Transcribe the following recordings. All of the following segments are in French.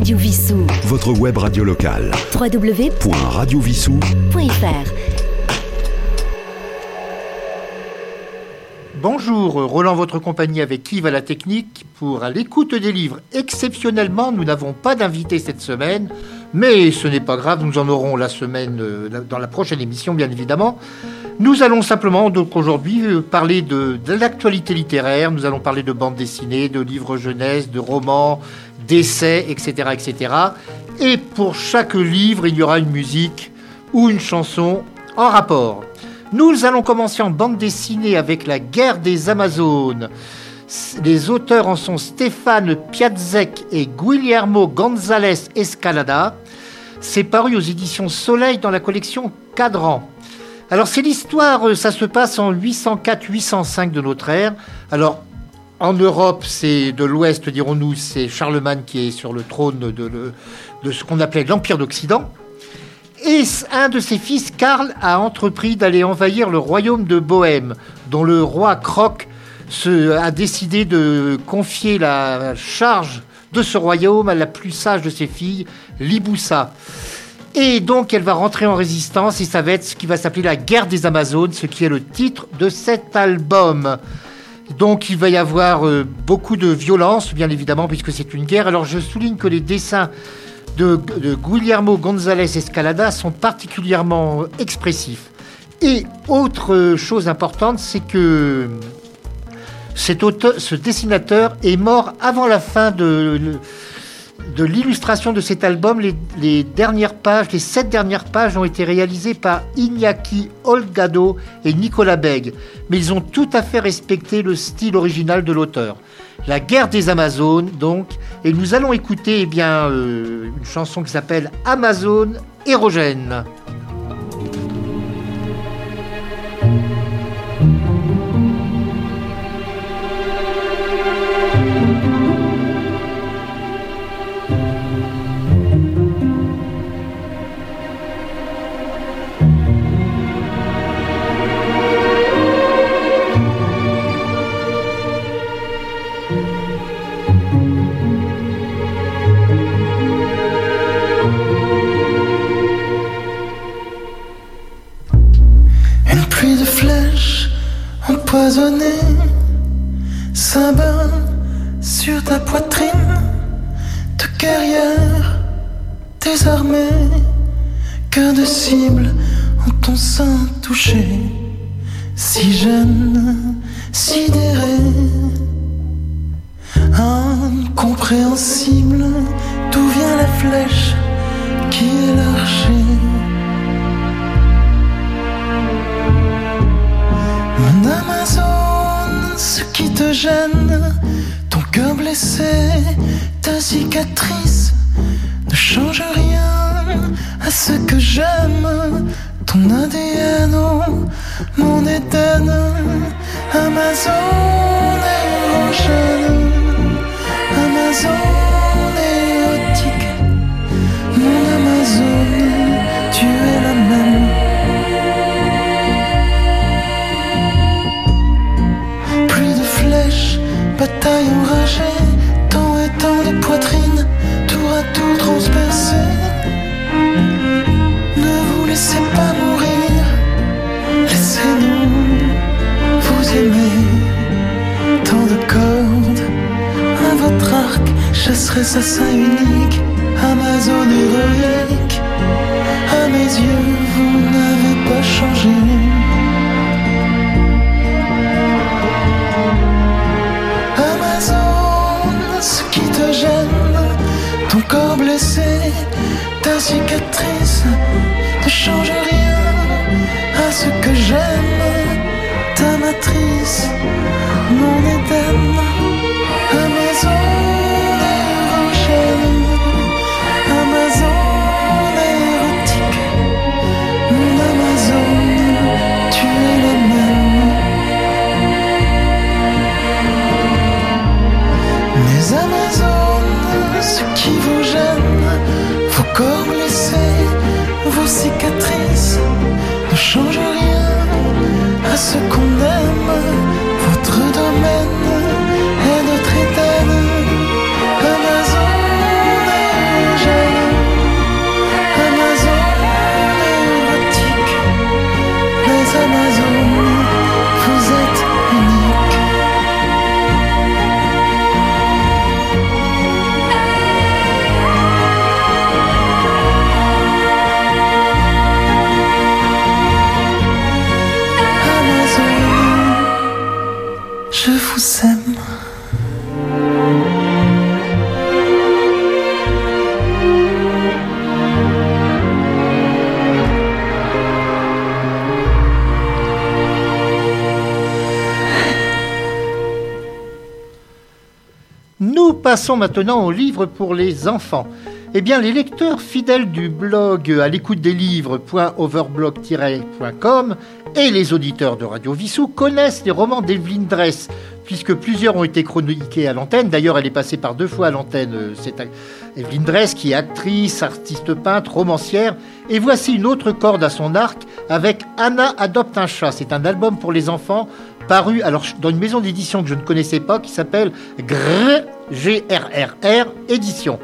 Radio Vissou. Votre web radio locale. www.radiovissou.fr Bonjour, Roland, votre compagnie avec Yves à la technique pour à l'écoute des livres. Exceptionnellement, nous n'avons pas d'invité cette semaine, mais ce n'est pas grave, nous en aurons la semaine euh, dans la prochaine émission, bien évidemment. Nous allons simplement, donc aujourd'hui, euh, parler de, de l'actualité littéraire. Nous allons parler de bandes dessinées, de livres jeunesse, de romans, d'essais, etc., etc. Et pour chaque livre, il y aura une musique ou une chanson en rapport. Nous allons commencer en bande dessinée avec La guerre des Amazones. Les auteurs en sont Stéphane Piazzek et Guillermo González Escalada. C'est paru aux éditions Soleil dans la collection Cadran. Alors c'est l'histoire, euh, ça se passe en 804-805 de notre ère. Alors en Europe, c'est de l'Ouest, dirons-nous, c'est Charlemagne qui est sur le trône de, ce qu'on appelait l'Empire d'Occident. Et un de ses fils, Karl, a entrepris d'aller envahir le royaume de Bohême, dont le roi Croc se, a décidé de confier la charge de ce royaume à la plus sage de ses filles, Liboussa. Et donc elle va rentrer en résistance et ça va être ce qui va s'appeler la guerre des Amazones, ce qui est le titre de cet album. Donc il va y avoir euh, beaucoup de violence, bien évidemment, puisque c'est une guerre. Alors je souligne que les dessins de, Guillermo González Escalada sont particulièrement expressifs. Et autre chose importante, c'est que cet auteur, ce dessinateur est mort avant la fin de, de l'illustration de cet album. Les, sept dernières pages ont été réalisées par Iñaki Olgado et Nicolas Beg, mais ils ont tout à fait respecté le style original de l'auteur. La guerre des Amazones, donc, et nous allons écouter eh euh, une chanson qui s'appelle Amazone érogène. Empoisonnées s'abat sur ta poitrine de guerrière désarmée. Que de cibles en ton sein touché, si jeune, sidéré, incompréhensible, d'où vient la flèche qui est l'archer. Te gêne, ton cœur blessé, ta cicatrice, ne change rien à ce que j'aime. Ton ADN, oh, mon Éden, Amazon érogène, Amazon bataille enragée, tant et tant de poitrines, tour à tour transpercées. Ne vous laissez pas mourir, laissez-nous vous aimer. Tant de cordes, à votre arc, chasserait sa sein unique, Amazon héroïque. À mes yeux, vous n'avez pas changé. Mon Éden. Amazon érogène, Amazon érotique, mon Amazon, tu es la même. Les Amazones, ce qui vous gêne, vos corps blessés, vos cicatrices, ne changent rien à ce qu'on aime. Passons maintenant aux livres pour les enfants. Eh bien, les lecteurs fidèles du blog à l'écoute des livres.overblog-com et les auditeurs de Radio Vissou connaissent les romans d'Evelyne Dress, puisque plusieurs ont été chroniqués à l'antenne. D'ailleurs, elle est passée par deux fois à l'antenne, euh, Evelyne Dress, qui est actrice, artiste peintre, romancière. Et voici une autre corde à son arc avec Anna adopte un chat. C'est un album pour les enfants paru alors, dans une maison d'édition que je ne connaissais pas qui s'appelle GRRR Édition.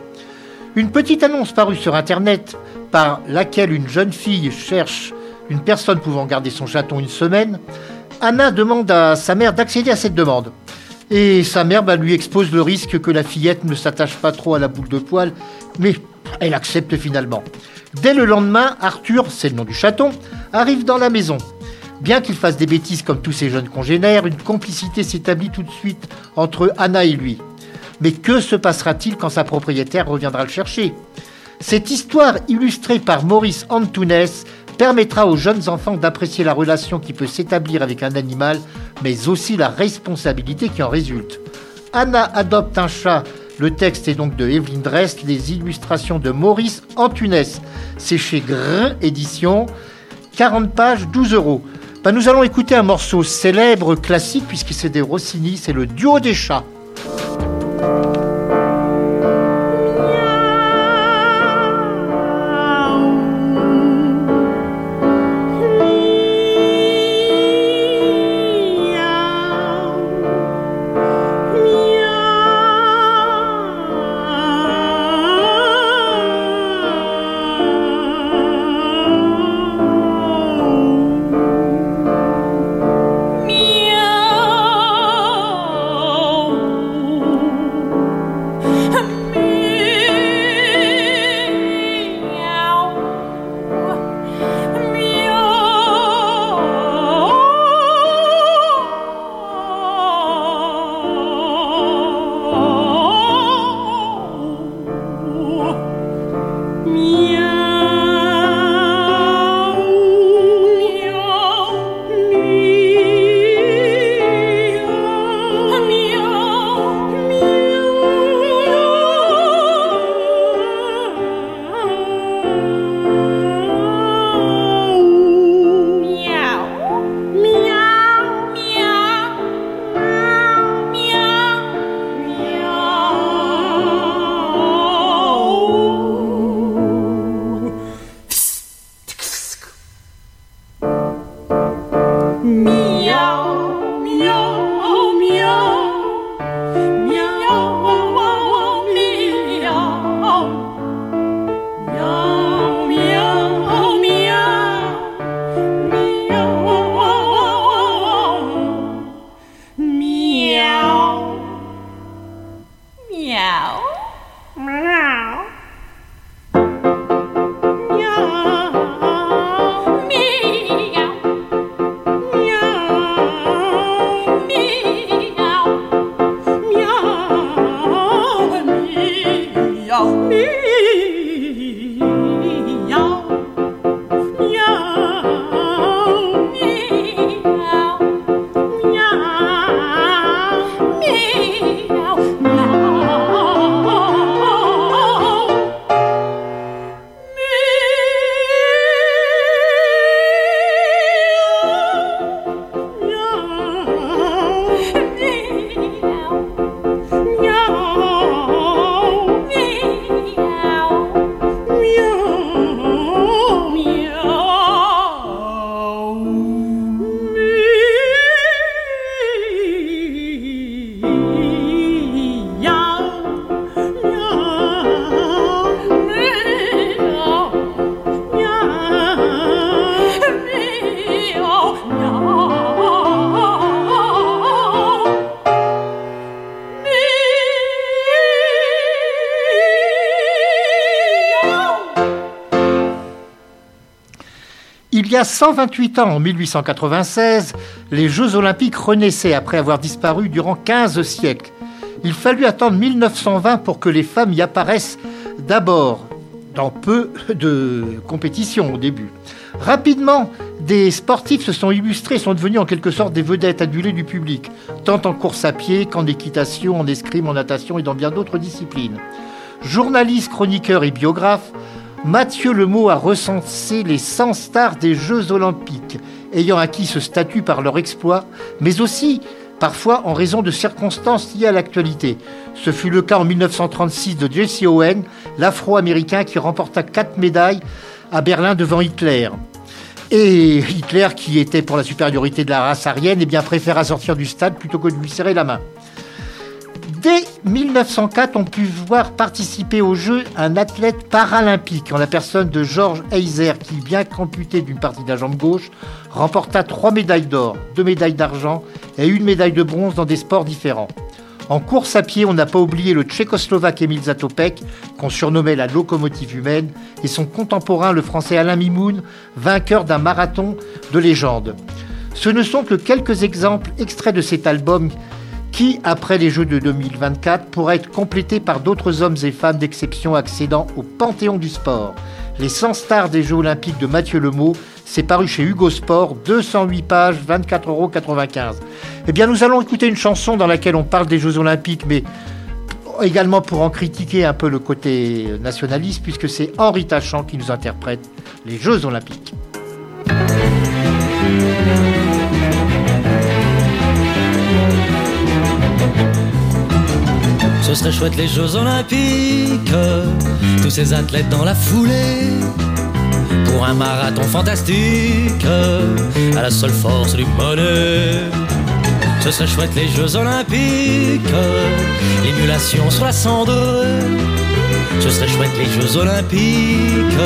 Une petite annonce parue sur Internet par laquelle une jeune fille cherche une personne pouvant garder son chaton une semaine, Anna demande à sa mère d'accéder à cette demande. Et sa mère bah, lui expose le risque que la fillette ne s'attache pas trop à la boule de poil, mais elle accepte finalement. Dès le lendemain, Arthur, c'est le nom du chaton, arrive dans la maison. Bien qu'il fasse des bêtises comme tous ses jeunes congénères, une complicité s'établit tout de suite entre Anna et lui. Mais que se passera-t-il quand sa propriétaire reviendra le chercher? Cette histoire illustrée par Maurice Antunes permettra aux jeunes enfants d'apprécier la relation qui peut s'établir avec un animal, mais aussi la responsabilité qui en résulte. Anna adopte un chat. Le texte est donc de Evelyn Drest, les illustrations de Maurice Antunes. C'est chez Grin Édition, 40 pages, 12 euros. Ben, nous allons écouter un morceau célèbre, classique, puisque c'est des Rossini, c'est le duo des chats. Il y a 128 ans, en 1896, les Jeux olympiques renaissaient après avoir disparu durant 15 siècles. Il fallut attendre 1920 pour que les femmes y apparaissent d'abord dans peu de compétitions au début. Rapidement, des sportifs se sont illustrés, sont devenus en quelque sorte des vedettes adulées du public, tant en course à pied qu'en équitation, en escrime, en natation et dans bien d'autres disciplines. Journaliste, chroniqueur et biographe, Mathieu Lemot a recensé les 100 stars des Jeux olympiques, ayant acquis ce statut par leur exploit, mais aussi parfois en raison de circonstances liées à l'actualité. Ce fut le cas en 1936 de Jesse Owen, l'Afro-Américain qui remporta quatre médailles à Berlin devant Hitler. Et Hitler, qui était pour la supériorité de la race aryenne, eh bien, préféra sortir du stade plutôt que de lui serrer la main. Dès 1904, on put voir participer au jeu un athlète paralympique en la personne de George Heiser, qui, bien qu'amputé d'une partie de la jambe gauche, remporta trois médailles d'or, deux médailles d'argent et une médaille de bronze dans des sports différents. En course à pied, on n'a pas oublié le tchécoslovaque Emil Zatopek, qu'on surnommait la locomotive humaine, et son contemporain, le français Alain Mimoun, vainqueur d'un marathon de légende. Ce ne sont que quelques exemples extraits de cet album qui, après les Jeux de 2024, pourra être complété par d'autres hommes et femmes d'exception accédant au panthéon du sport. Les 100 stars des Jeux olympiques de Mathieu Lemot c'est paru chez Hugo Sport, 208 pages, 24,95 euros. Eh bien, nous allons écouter une chanson dans laquelle on parle des Jeux Olympiques, mais également pour en critiquer un peu le côté nationaliste, puisque c'est Henri Tachant qui nous interprète les Jeux Olympiques. Ce serait chouette les Jeux Olympiques, tous ces athlètes dans la foulée. Pour un marathon fantastique. À la seule force du monnaie. Ce serait chouette les Jeux Olympiques, l'émulation sur la cendre. Ce serait chouette les Jeux Olympiques,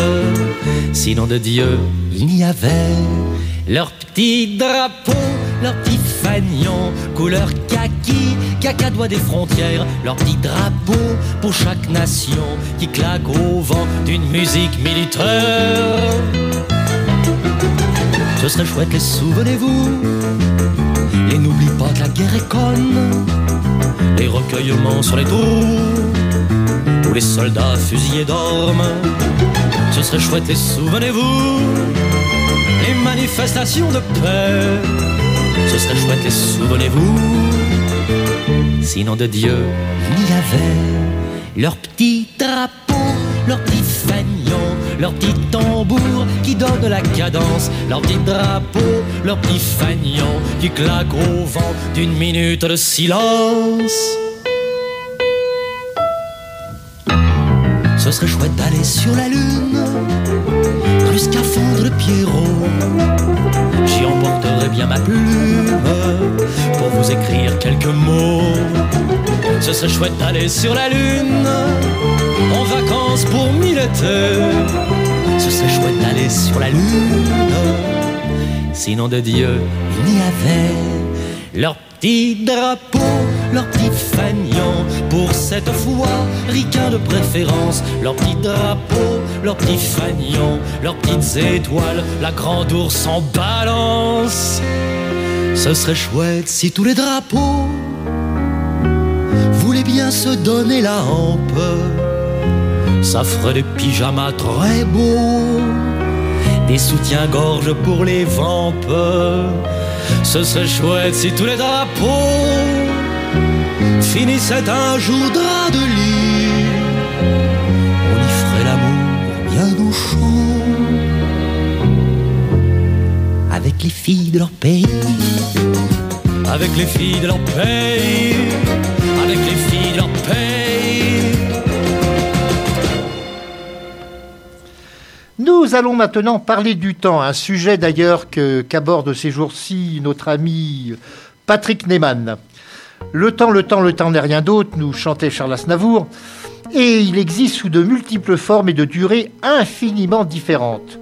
sinon de Dieu il n'y avait leur petit drapeau, leur petit couleur kaki, caca doigt des frontières, leur petit drapeau pour chaque nation qui claque au vent d'une musique militaire. Ce serait chouette, les souvenez-vous, et n'oublie pas que la guerre est conne, les recueillements sur les tours, où les soldats fusillés dorment. Ce serait chouette, les souvenez-vous, les manifestations de paix. Ce serait chouette, les souvenez-vous. Sinon de Dieu, il y avait leur petit drapeau, leur petit fanion, leur petit tambour qui donne la cadence, leur petit drapeau, leur petit fanion qui claque au vent d'une minute de silence. Ce serait chouette d'aller sur la lune, scaphandre de Pierrot. J'y emporterai bien ma plume pour vous écrire quelques mots. Ce serait chouette d'aller sur la lune, en vacances pour mille étés. Ce serait chouette d'aller sur la lune, sinon de Dieu il y avait leur petit drapeau, leur petit fanion, pour cette fois, ricain de préférence, leur petit drapeau, leur petit fanion, leurs petites étoiles, la grande ours en balance. Ce serait chouette si tous les drapeaux voulaient bien se donner la hampe. Ça ferait des pyjamas très beaux, des soutiens-gorge pour les vampes. Ce serait chouette si tous les drapeaux finissaient un jour drap de lit. Avec les filles de leur pays. Avec les filles de leur pays. Avec les filles de leur pays. Nous allons maintenant parler du temps, un sujet d'ailleurs que, qu'aborde ces jours-ci notre ami Patrick Neyman. Le temps, le temps, le temps n'est rien d'autre, nous chantait Charles Aznavour, et il existe sous de multiples formes et de durées infiniment différentes.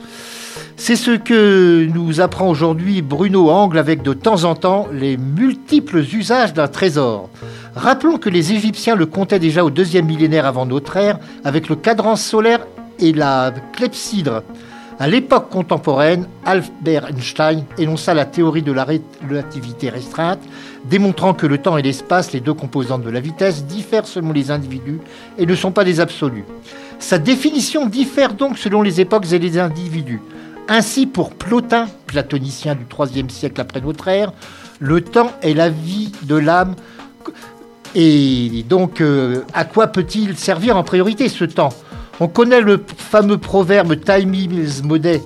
C'est ce que nous apprend aujourd'hui Bruno Angle avec de temps en temps les multiples usages d'un trésor. Rappelons que les Égyptiens le comptaient déjà au deuxième millénaire avant notre ère avec le cadran solaire et la clepsydre. À l'époque contemporaine, Albert Einstein énonça la théorie de la relativité restreinte, démontrant que le temps et l'espace, les deux composantes de la vitesse, diffèrent selon les individus et ne sont pas des absolus. Sa définition diffère donc selon les époques et les individus. Ainsi, pour Plotin, platonicien du IIIe siècle après notre ère, le temps est la vie de l'âme. Et donc, euh, à quoi peut-il servir en priorité ce temps? On connaît le fameux proverbe Time is money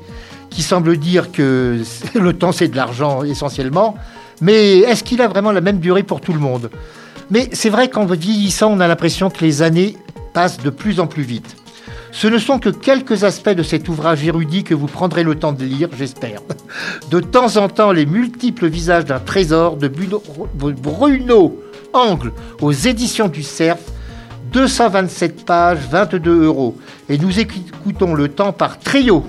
qui semble dire que le temps c'est de l'argent essentiellement, mais est-ce qu'il a vraiment la même durée pour tout le monde? Mais c'est vrai qu'en vieillissant, on a l'impression que les années passent de plus en plus vite. Ce ne sont que quelques aspects de cet ouvrage érudit que vous prendrez le temps de lire, j'espère. De temps en temps, les multiples visages d'un trésor de Bruno Angle aux éditions du Cerf, 227 pages, 22 euros. Et nous écoutons le temps par trio.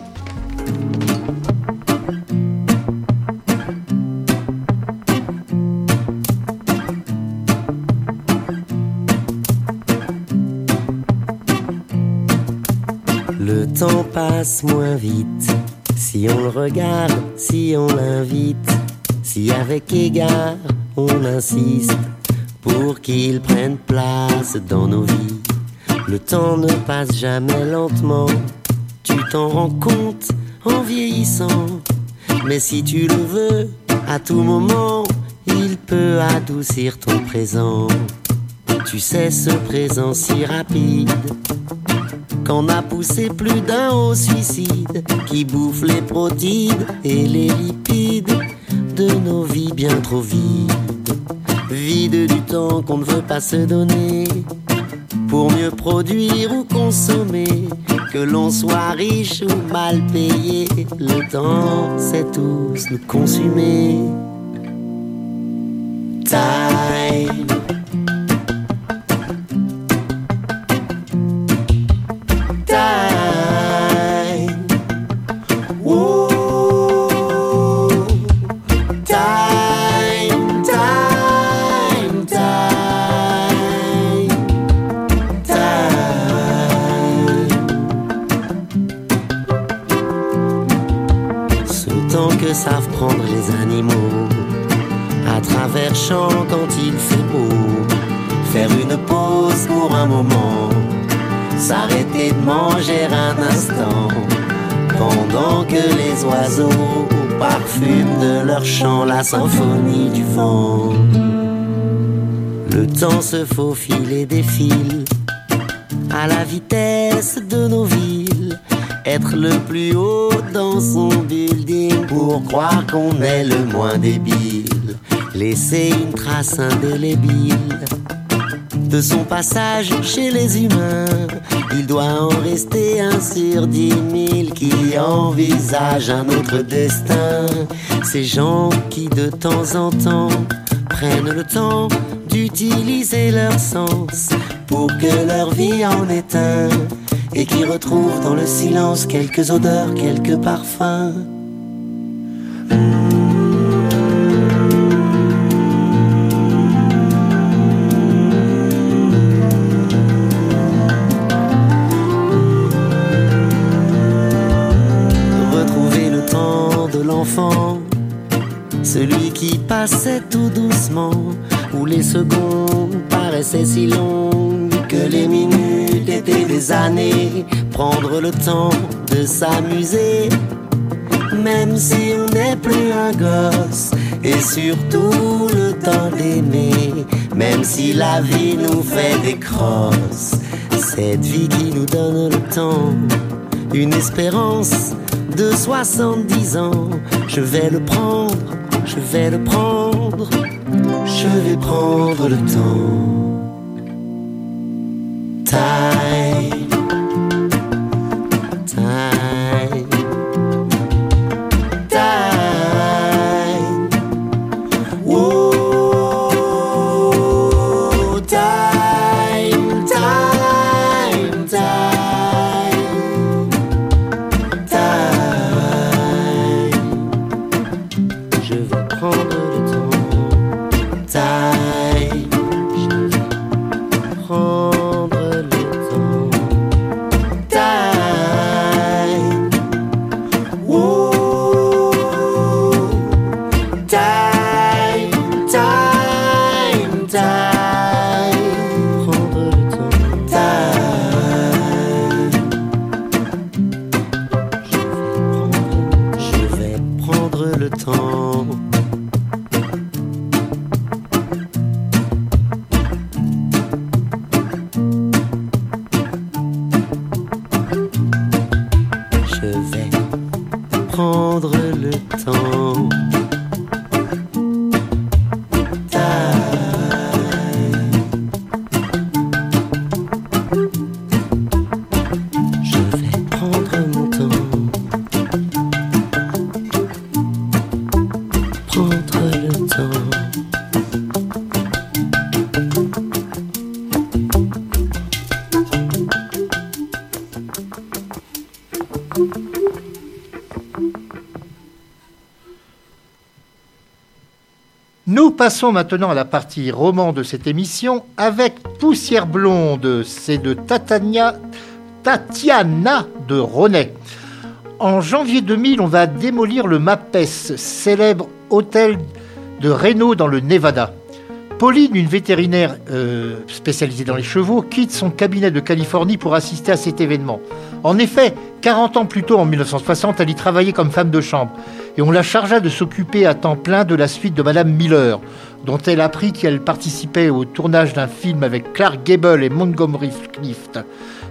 Passe moins vite si on le regarde, si on l'invite, si avec égard on insiste pour qu'il prenne place dans nos vies. Le temps ne passe jamais lentement, tu t'en rends compte en vieillissant. Mais si tu le veux, à tout moment, il peut adoucir ton présent. Tu sais, ce présent si rapide qu'on a poussé plus d'un au suicide qui bouffe les protides et les lipides de nos vies bien trop vides. Vide du temps qu'on ne veut pas se donner pour mieux produire ou consommer. Que l'on soit riche ou mal payé, le temps c'est tous nous consumer. Chant la symphonie du vent. Le temps se faufile et défile à la vitesse de nos villes. Être le plus haut dans son building pour croire qu'on est le moins débile. Laisser une trace indélébile de son passage chez les humains. Il doit en rester un sur dix mille qui envisagent un autre destin. Ces gens qui de temps en temps prennent le temps d'utiliser leur sens pour que leur vie en est un et qui retrouvent dans le silence quelques odeurs, quelques parfums. Qui passait tout doucement, où les secondes paraissaient si longues que les minutes étaient des années, prendre le temps de s'amuser, même si on n'est plus un gosse, et surtout le temps d'aimer, même si la vie nous fait des crosses, cette vie qui nous donne le temps une espérance de 70 ans. Je vais le prendre, je vais le prendre, je vais prendre le temps. Nous passons maintenant à la partie roman de cette émission avec Poussière blonde, c'est de Tatania, Tatiana de Ronet. En janvier 2000, on va démolir le MAPES, célèbre hôtel de Reno dans le Nevada. Pauline, une vétérinaire euh, spécialisée dans les chevaux, quitte son cabinet de Californie pour assister à cet événement. En effet, 40 ans plus tôt, en 1960, elle y travaillait comme femme de chambre et on la chargea de s'occuper à temps plein de la suite de Madame Miller, dont elle apprit qu'elle participait au tournage d'un film avec Clark Gable et Montgomery Clift.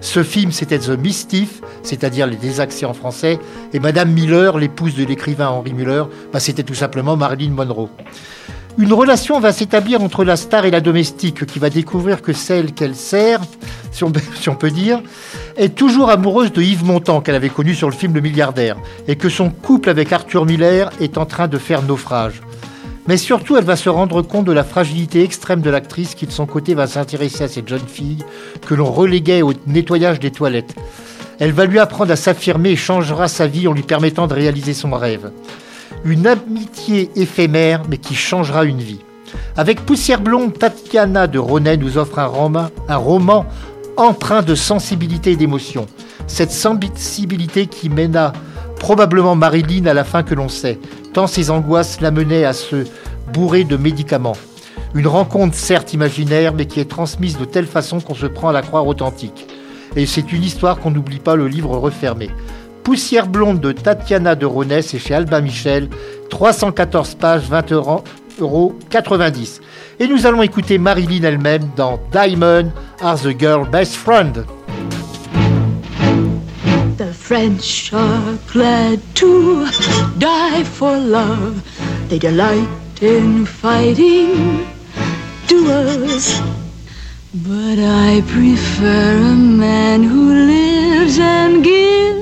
Ce film, c'était The Mischief, c'est-à-dire les désaccès en français, et Madame Miller, l'épouse de l'écrivain Henry Miller, bah, c'était tout simplement Marilyn Monroe. Une relation va s'établir entre la star et la domestique qui va découvrir que celle qu'elle sert, si on, peut dire, est toujours amoureuse de Yves Montand qu'elle avait connu sur le film Le Milliardaire et que son couple avec Arthur Miller est en train de faire naufrage. Mais surtout, elle va se rendre compte de la fragilité extrême de l'actrice qui de son côté va s'intéresser à cette jeune fille que l'on reléguait au nettoyage des toilettes. Elle va lui apprendre à s'affirmer et changera sa vie en lui permettant de réaliser son rêve. Une amitié éphémère, mais qui changera une vie. Avec Poussière blonde, Tatiana de Ronet nous offre un roman, un roman empreint de sensibilité et d'émotion. Cette sensibilité qui mena probablement Marilyn à la fin que l'on sait, tant ses angoisses l'amenaient à se bourrer de médicaments. Une rencontre certes imaginaire, mais qui est transmise de telle façon qu'on se prend à la croire authentique. Et c'est une histoire qu'on n'oublie pas le livre refermé. Poussière blonde de Tatiana de Ronès et chez Albin Michel, 314 pages, 20 euros 90. Et nous allons écouter Marilyn elle-même dans Diamond Are the Girl Best Friend. The French are glad to die for love. They delight in fighting duels. But I prefer a man who lives and gives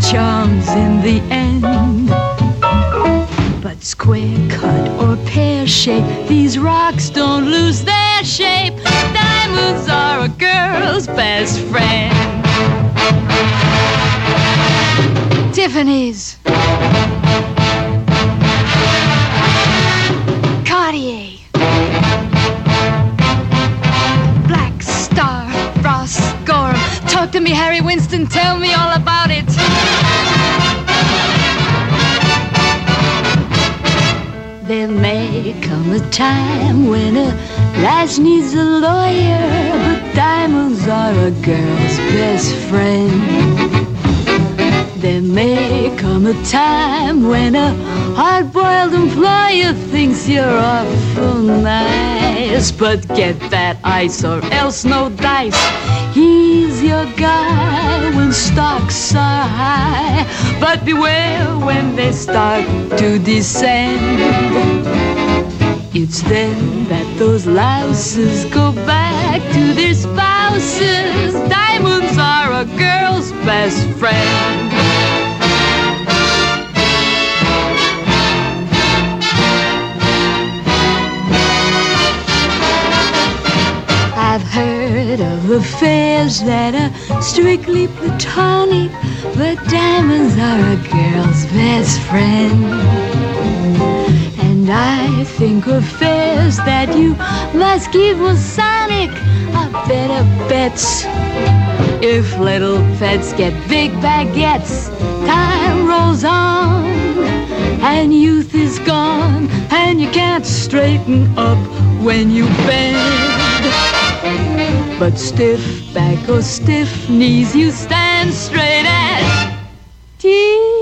charms in the end. But square cut or pear shape, these rocks don't lose their shape. Diamonds are a girl's best friend. Tiffany's. To me, Harry Winston. Tell me all about it. There may come a time when a lass needs a lawyer, but diamonds are a girl's best friend. There may come a time when a hard-boiled employer thinks you're awful nice. But get that ice or else no dice. He's your guy when stocks are high. But beware when they start to descend. It's then that those louses go back to their spouses. Diamonds are a girl's best friend. Affairs that are strictly platonic, but diamonds are a girl's best friend. And I think affairs that you must keep Masonic are better bets. If little pets get big baguettes, time rolls on, and youth is gone, and you can't straighten up when you bend. But stiff back or stiff knees, you stand straight as Tiffany's.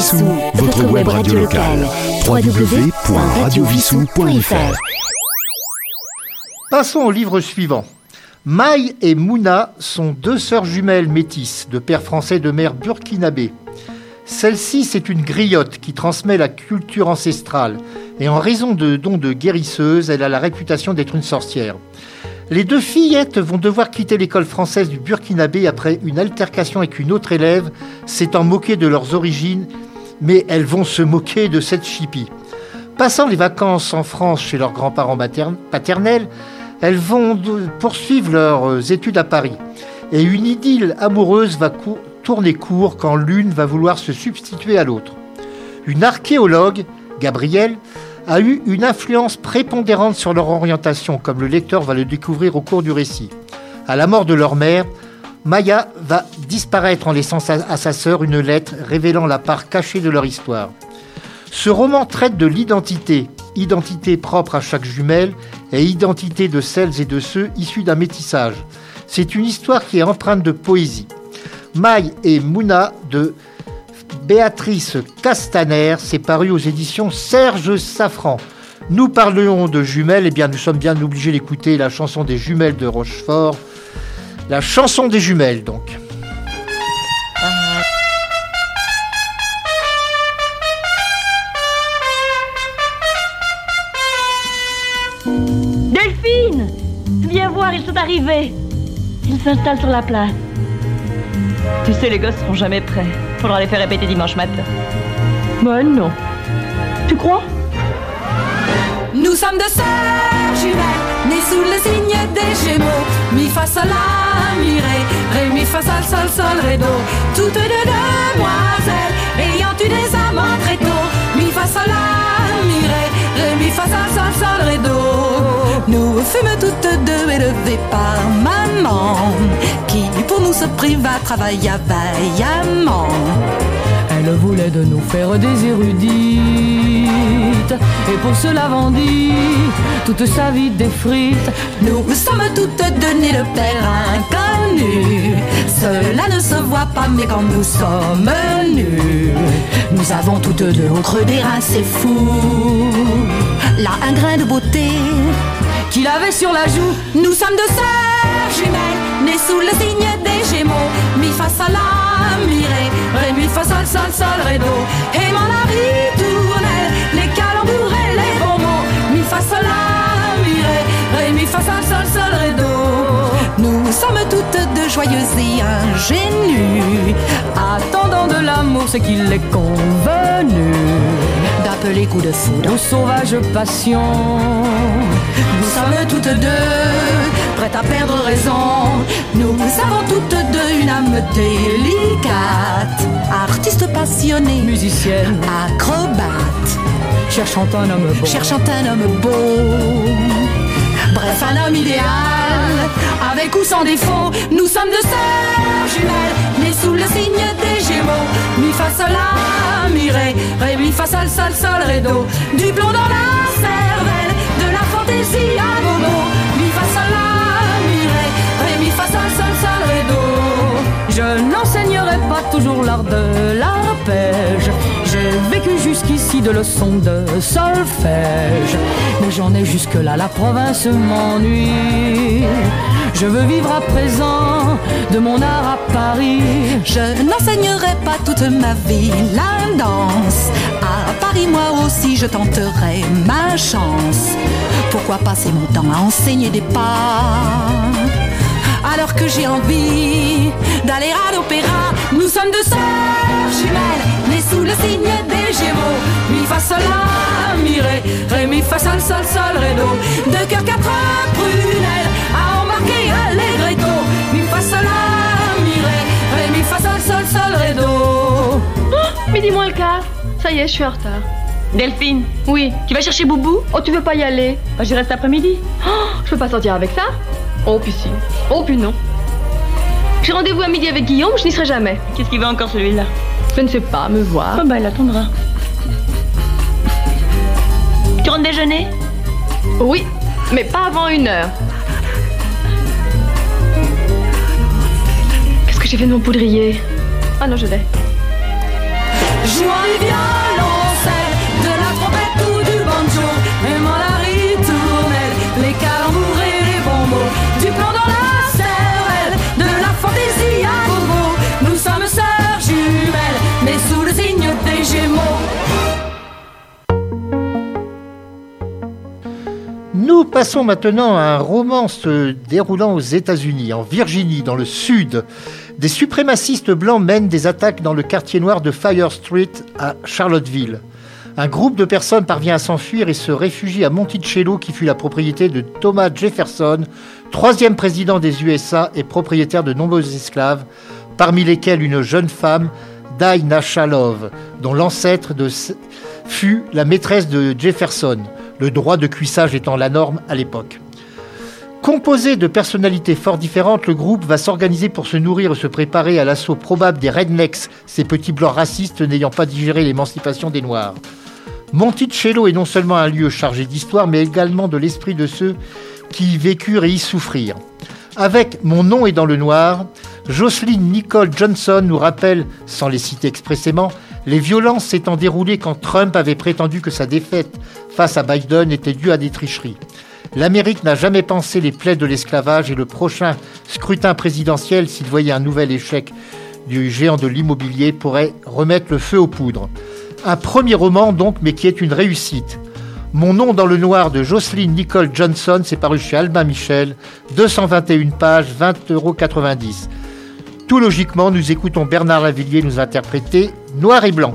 Vissou, votre web radio locale. www.radiovissou.fr Passons au livre suivant. Maï et Mouna sont deux sœurs jumelles métisses, de père français et de mère burkinabé. Celle-ci, c'est une griotte qui transmet la culture ancestrale, et en raison de dons de guérisseuse, elle a la réputation d'être une sorcière. Les deux fillettes vont devoir quitter l'école française du Burkinabé après une altercation avec une autre élève, s'étant moquée de leurs origines, mais elles vont se moquer de cette chipie. Passant les vacances en France chez leurs grands-parents paternels, elles vont poursuivre leurs euh, études à Paris. Et une idylle amoureuse va tourner court quand l'une va vouloir se substituer à l'autre. Une archéologue, Gabrielle, a eu une influence prépondérante sur leur orientation, comme le lecteur va le découvrir au cours du récit. À la mort de leur mère, Maya va disparaître en laissant sa- à sa sœur une lettre révélant la part cachée de leur histoire. Ce roman traite de l'identité, identité propre à chaque jumelle et identité de celles et de ceux issus d'un métissage. C'est une histoire qui est empreinte de poésie. Maï et Mouna de Béatrice Castaner, c'est paru aux éditions Serge Safran. Nous parlions de jumelles, et bien nous sommes bien obligés d'écouter la chanson des jumelles de Rochefort. La chanson des jumelles donc. Delphine Viens voir, ils sont arrivés. Ils s'installent sur la place. Tu sais, les gosses seront jamais prêts. Faudra les faire répéter dimanche matin. Bah non. Tu crois? Nous sommes deux sœurs jumelles, nées sous le signe des Gémeaux. Mi fa sol la mi ré, ré mi fa sol sol sol. Toutes deux demoiselles, ayant eu des amants très tôt. Mi fa sol la mi ré, ré mi fa sol sol sol. Nous fûmes toutes deux élevées par maman, qui pour nous se priva travailla vaillamment. Voulait de nous faire des érudites Et pour cela vendit toute sa vie des frites Nous sommes toutes deux nées de pères inconnus. Cela ne se voit pas, mais quand nous sommes nus, nous avons toutes deux au des reins, c'est fou. Là, un grain de beauté Qu'il avait sur la joue Nous sommes deux sœurs jumelles, nées sous le signe des Gémeaux. Mi fa sol la mi ré, ré mi fa sol sol sol ré do. Aimant la ritournelle, les calembours et les bons mots. Mi fa sol la mi ré, ré mi fa sol sol sol do. Nous sommes toutes deux joyeuses et ingénues, Attendant de l'amour ce qu'il est convenu d'appeler coup de foudre. Aux sauvages passions Nous sommes toutes deux prêtes à perdre raison. Nous avons toutes deux une âme délicate, artiste passionné, Musicienne acrobate, Cherchant un homme bon cherchant un homme beau. Bref, un homme idéal, avec ou sans défaut. Nous sommes deux sœurs jumelles, nées sous le signe des Gémeaux. Mi fa sol la mi ré, ré mi fa sol sol sol ré do. Du plomb dans la cervelle, de la fantaisie à gogo. Mi fa sol la mi ré, ré mi fa sol sol sol ré do. Je n'enseignerai pas toujours l'art de l'arpège. J'ai vécu jusqu'ici de leçons de solfège. Mais j'en ai jusque-là, la province m'ennuie. Je veux vivre à présent de mon art à Paris. Je n'enseignerai pas toute ma vie la danse. À Paris, moi aussi, je tenterai ma chance. Pourquoi passer mon temps à enseigner des pas alors que j'ai envie d'aller à l'opéra. Nous sommes deux sœurs jumelles, nées sous le signe des Gémeaux. Mi fa sol la mi ré, ré mi fa sol sol sol ré do. Deux cœurs quatre prunelles embarquer allegretto. Mi fa sol la mi ré, ré mi fa sol sol sol ré do. Midi moins le quart. Ça y est, je suis en retard. Delphine, Oui. tu vas chercher Boubou? Oh, tu veux pas y aller? Bah, J'y reste après-midi. Oh, je peux pas sortir avec ça? Oh, puis si. Oh, puis non. J'ai rendez-vous à midi avec Guillaume, je n'y serai jamais. Qu'est-ce qu'il veut encore celui-là? Je ne sais pas, me voir. Ah bah, il attendra. Tu rentres déjeuner? Oui, mais pas avant une heure. J'ai fait de mon poudrier Ah non, je violoncelle, Nous passons maintenant à un roman se déroulant aux États-Unis, en Virginie, dans le sud. Des suprémacistes blancs mènent des attaques dans le quartier noir de Fire Street à Charlottesville. Un groupe de personnes parvient à s'enfuir et se réfugie à Monticello, qui fut la propriété de Thomas Jefferson, troisième président des USA et propriétaire de nombreux esclaves, parmi lesquels une jeune femme, Dinah Shalov, dont l'ancêtre fut la maîtresse de Jefferson, le droit de cuissage étant la norme à l'époque. Composé de personnalités fort différentes, le groupe va s'organiser pour se nourrir et se préparer à l'assaut probable des rednecks, ces petits blancs racistes n'ayant pas digéré l'émancipation des Noirs. Monticello est non seulement un lieu chargé d'histoire, mais également de l'esprit de ceux qui y vécurent et y souffrirent. Avec Mon nom est dans le noir, Jocelyn Nicole Johnson nous rappelle, sans les citer expressément, les violences s'étant déroulées quand Trump avait prétendu que sa défaite face à Biden était due à des tricheries. L'Amérique n'a jamais pensé les plaies de l'esclavage et le prochain scrutin présidentiel, s'il voyait un nouvel échec du géant de l'immobilier, pourrait remettre le feu aux poudres. Un premier roman donc, mais qui est une réussite. Mon nom dans le noir de Jocelyn Nicole Johnson, c'est paru chez Albin Michel, 221 pages, 20,90 euros. Tout logiquement, nous écoutons Bernard Lavillier nous interpréter Noir et Blanc.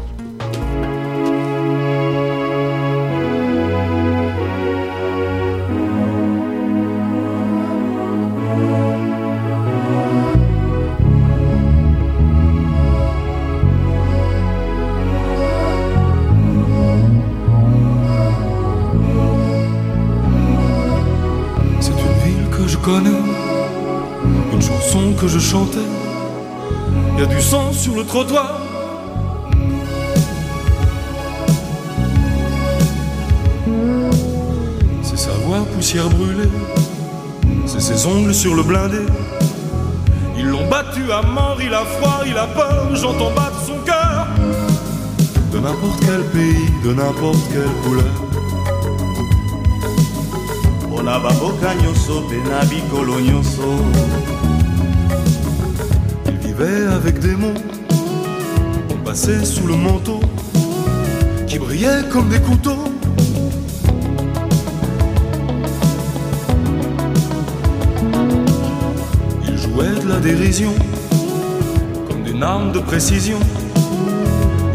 N'importe quelle couleur. mpona baboka nyonso mpe na bikolo Il vivait avec des mots, on passait sous le manteau, qui brillaient comme des couteaux. Il jouait de la dérision, comme des armes de précision.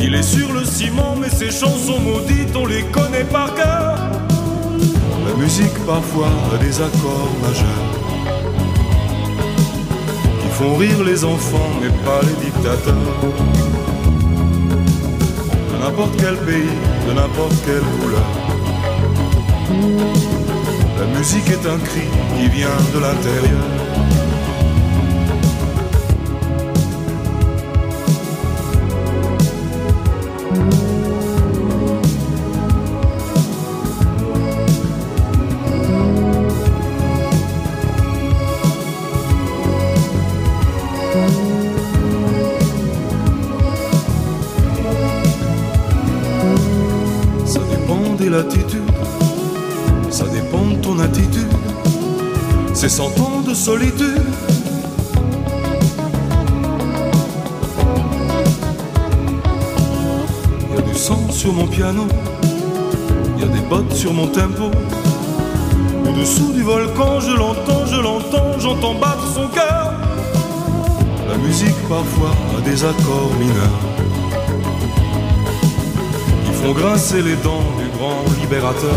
Il est sur le ciment, mais ses chansons maudites, on les connaît par cœur. La musique parfois a des accords majeurs qui font rire les enfants mais pas les dictateurs. De n'importe quel pays, de n'importe quelle couleur. La musique est un cri qui vient de l'intérieur. C'est cent ans de solitude. Y a du sang sur mon piano, y a des bottes sur mon tempo. Au-dessous du volcan, je l'entends, je l'entends, j'entends battre son cœur. La musique parfois a des accords mineurs qui font grincer les dents du grand libérateur.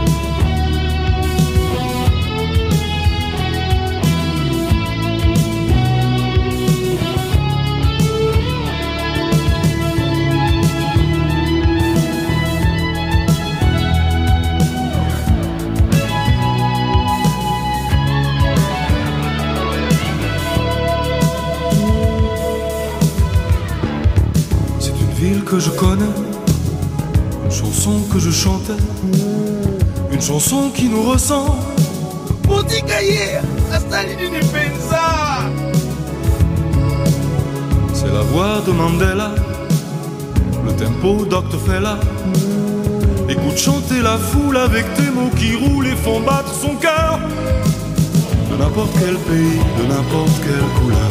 Que je connais, une chanson que je chantais, une chanson qui nous ressemble. C'est la voix de Mandela, le tempo Dr. Fella. Écoute chanter la foule avec des mots qui roulent et font battre son cœur. De n'importe quel pays, de n'importe quelle couleur.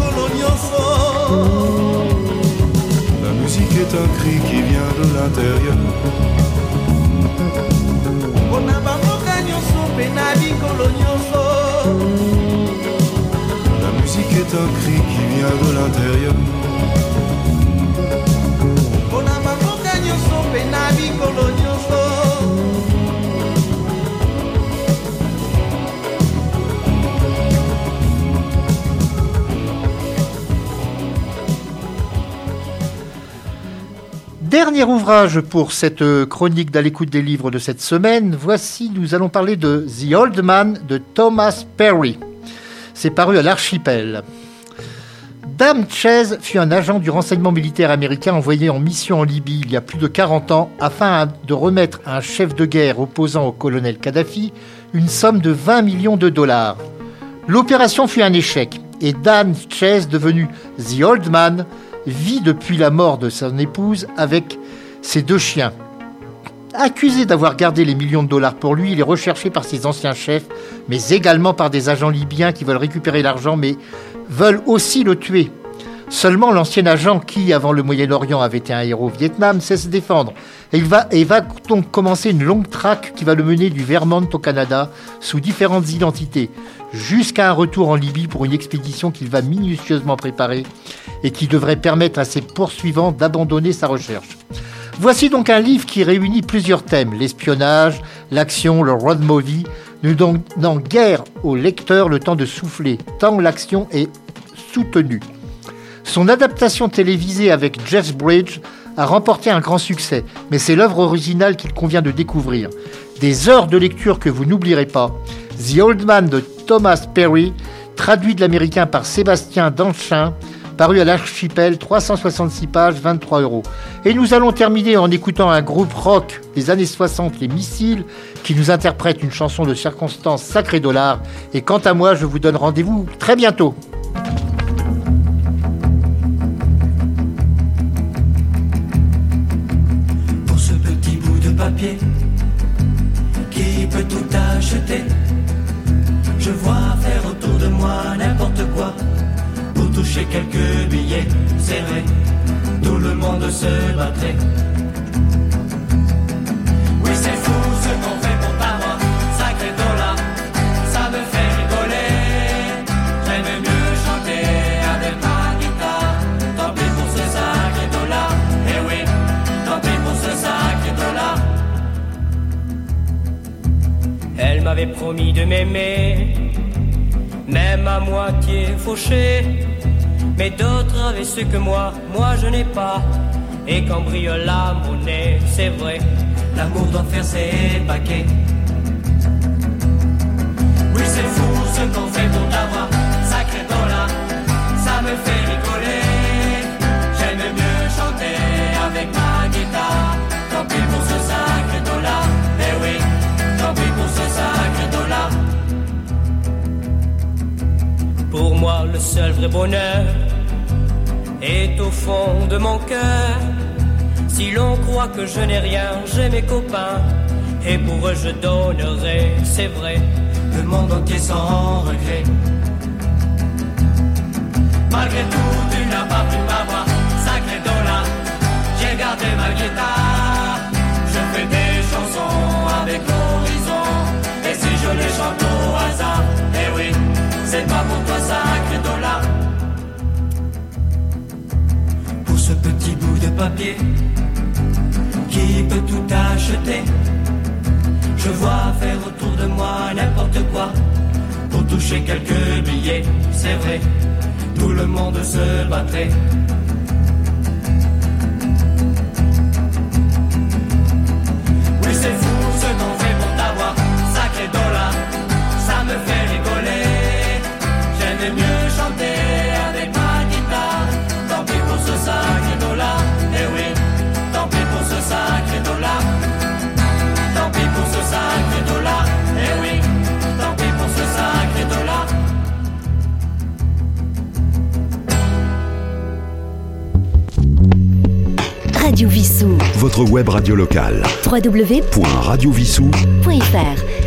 nyonso La musique est un cri qui vient de l'intérieur. ona bamboka nyonso mpe na bikolo nyonso La musique est un cri qui vient de l'intérieur. ona bamboka nyonso mpe na nyonso Dernier ouvrage pour cette euh, chronique d'à l'écoute des livres de cette semaine. Voici, nous allons parler de The Old Man de Thomas Perry. C'est paru à l'Archipel. Dame Chase fut un agent du renseignement militaire américain envoyé en mission en Libye il y a plus de 40 ans afin de remettre à un chef de guerre opposant au colonel Kadhafi une somme de 20 millions de dollars. L'opération fut un échec et Dan Chase, devenu The Old Man, vit depuis la mort de son épouse avec ses deux chiens. Accusé d'avoir gardé les millions de dollars pour lui, il est recherché par ses anciens chefs, mais également par des agents libyens qui veulent récupérer l'argent, mais veulent aussi le tuer. Seulement l'ancien agent qui, avant le Moyen-Orient, avait été un héros au Vietnam, sait se défendre. Et il va, et va donc commencer une longue traque qui va le mener du Vermont au Canada, sous différentes identités, jusqu'à un retour en Libye pour une expédition qu'il va minutieusement préparer et qui devrait permettre à ses poursuivants d'abandonner sa recherche. Voici donc un livre qui réunit plusieurs thèmes, l'espionnage, l'action, le road movie, ne donnant guère au lecteur le temps de souffler, tant l'action est soutenue. Son adaptation télévisée avec Jeff Bridge a remporté un grand succès, mais c'est l'œuvre originale qu'il convient de découvrir. Des heures de lecture que vous n'oublierez pas. The Old Man de Thomas Perry, traduit de l'américain par Sébastien Danchin, paru à l'archipel, 366 pages, 23 euros. Et nous allons terminer en écoutant un groupe rock des années 60, les Missiles, qui nous interprète une chanson de circonstance Sacré Dollar. Et quant à moi, je vous donne rendez-vous très bientôt. pour ce petit bout de papier qui peut tout acheter. Je vois faire autour de moi n'importe quoi toucher quelques billets. C'est vrai, tout le monde se battrait. Oui, c'est fou ce qu'on fait pour t'avoir, sacré dollar, ça me fait rigoler. J'aime mieux chanter avec ma guitare. Tant pis pour ce sacré dollar, eh oui, tant pis pour ce sacré dollar. Elle m'avait promis de m'aimer, même à moitié fauché. Mais d'autres avaient ce que moi, moi je n'ai pas. Et quand brille la monnaie, c'est vrai, l'amour doit faire ses paquets. Oui, c'est fou ce qu'on fait pour t'avoir, sacré dollar, ça me fait rigoler. J'aime mieux chanter avec ma guitare, tant pis pour ce sacré dollar, eh oui, tant pis pour ce sacré dollar. Pour moi, le seul vrai bonheur est au fond de mon cœur. Si l'on croit que je n'ai rien, j'ai mes copains. Et pour eux, je donnerai, c'est vrai, le monde entier sans regret. Malgré tout, tu n'as pas pu m'avoir, sacré dollar. J'ai gardé ma guitare. Qui peut tout acheter. Je vois faire autour de moi n'importe quoi pour toucher quelques billets, c'est vrai. Tout le monde se battrait. Oui, c'est fou ce qu'on fait pour t'avoir, sacré dollar. Ça me fait rigoler. J'aime mieux chanter Vissou. Votre web radio locale. www.radiovissou.fr